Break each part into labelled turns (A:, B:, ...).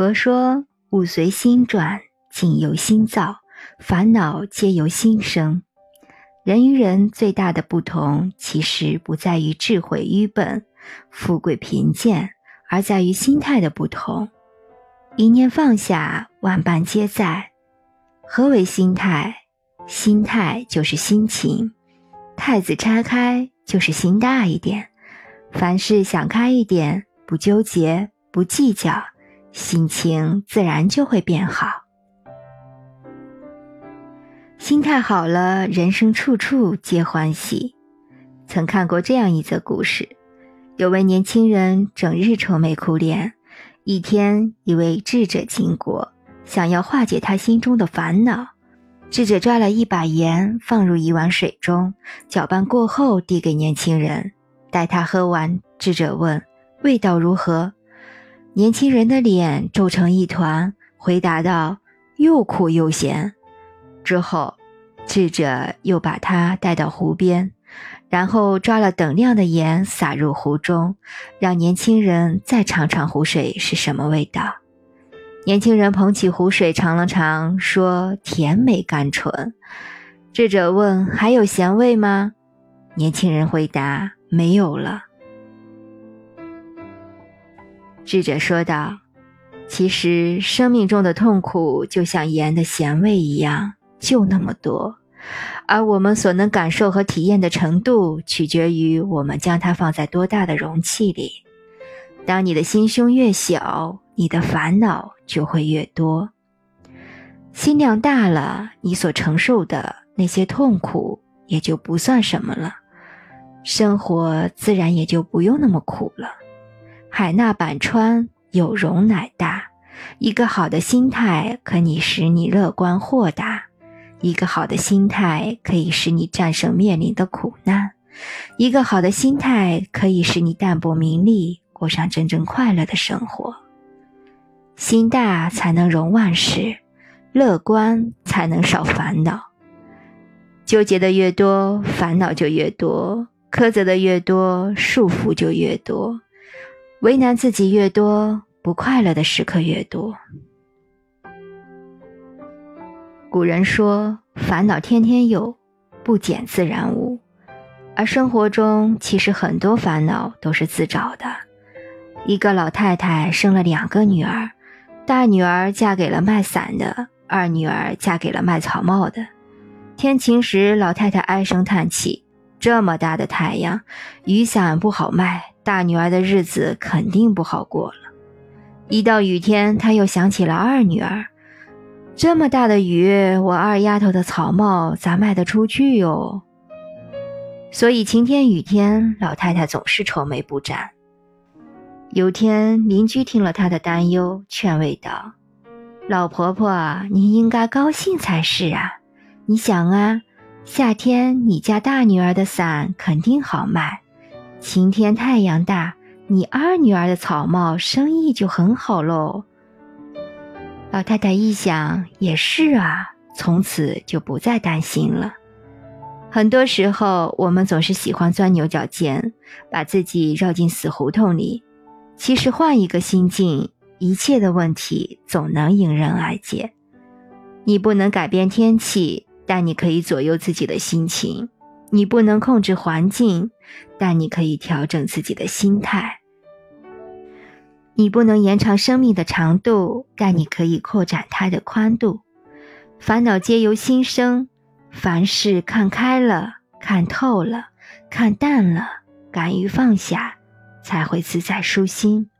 A: 佛说：“物随心转，境由心造，烦恼皆由心生。人与人最大的不同，其实不在于智慧愚笨、富贵贫贱，而在于心态的不同。一念放下，万般皆在。何为心态？心态就是心情。太子拆开，就是心大一点。凡事想开一点，不纠结，不计较。”心情自然就会变好，心态好了，人生处处皆欢喜。曾看过这样一则故事：有位年轻人整日愁眉苦脸，一天，一位智者经过，想要化解他心中的烦恼。智者抓了一把盐，放入一碗水中，搅拌过后递给年轻人。待他喝完，智者问：“味道如何？”年轻人的脸皱成一团，回答道：“又苦又咸。”之后，智者又把他带到湖边，然后抓了等量的盐撒入湖中，让年轻人再尝尝湖水是什么味道。年轻人捧起湖水尝了尝，说：“甜美甘醇。”智者问：“还有咸味吗？”年轻人回答：“没有了。”智者说道：“其实生命中的痛苦就像盐的咸味一样，就那么多，而我们所能感受和体验的程度，取决于我们将它放在多大的容器里。当你的心胸越小，你的烦恼就会越多。心量大了，你所承受的那些痛苦也就不算什么了，生活自然也就不用那么苦了。”海纳百川，有容乃大。一个好的心态可以使你乐观豁达，一个好的心态可以使你战胜面临的苦难，一个好的心态可以使你淡泊名利，过上真正快乐的生活。心大才能容万事，乐观才能少烦恼。纠结的越多，烦恼就越多；苛责的越多，束缚就越多。为难自己越多，不快乐的时刻越多。古人说：“烦恼天天有，不减自然无。”而生活中，其实很多烦恼都是自找的。一个老太太生了两个女儿，大女儿嫁给了卖伞的，二女儿嫁给了卖草帽的。天晴时，老太太唉声叹气：“这么大的太阳，雨伞不好卖。”大女儿的日子肯定不好过了。一到雨天，她又想起了二女儿。这么大的雨，我二丫头的草帽咋卖得出去哟？所以晴天雨天，老太太总是愁眉不展。有天，邻居听了她的担忧，劝慰道：“老婆婆，你应该高兴才是啊！你想啊，夏天你家大女儿的伞肯定好卖。”晴天太阳大，你二女儿的草帽生意就很好喽。老太太一想，也是啊，从此就不再担心了。很多时候，我们总是喜欢钻牛角尖，把自己绕进死胡同里。其实换一个心境，一切的问题总能迎刃而解。你不能改变天气，但你可以左右自己的心情。你不能控制环境，但你可以调整自己的心态。你不能延长生命的长度，但你可以扩展它的宽度。烦恼皆由心生，凡事看开了，看透了，看淡了，敢于放下，才会自在舒心。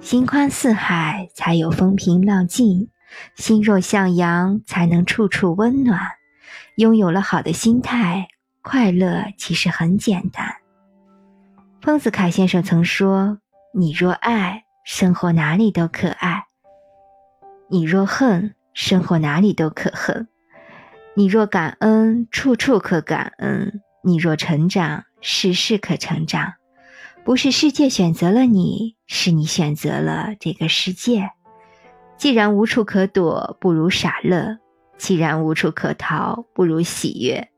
A: 心宽似海，才有风平浪静；心若向阳，才能处处温暖。拥有了好的心态，快乐其实很简单。丰子恺先生曾说：“你若爱，生活哪里都可爱；你若恨，生活哪里都可恨；你若感恩，处处可感恩；你若成长，事事可成长。不是世界选择了你，是你选择了这个世界。既然无处可躲，不如傻乐。”既然无处可逃，不如喜悦。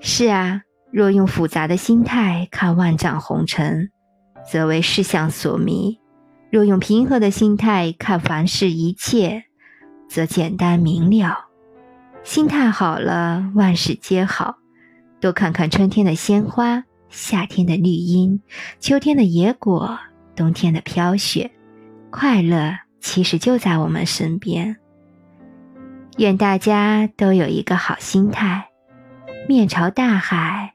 A: 是啊，若用复杂的心态看万丈红尘，则为世相所迷；若用平和的心态看凡事一切，则简单明了。心态好了，万事皆好。多看看春天的鲜花，夏天的绿荫，秋天的野果，冬天的飘雪，快乐其实就在我们身边。愿大家都有一个好心态，面朝大海，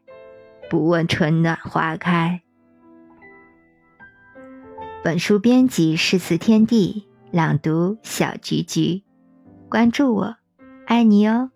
A: 不问春暖花开。本书编辑诗词天地，朗读小菊菊。关注我，爱你哦。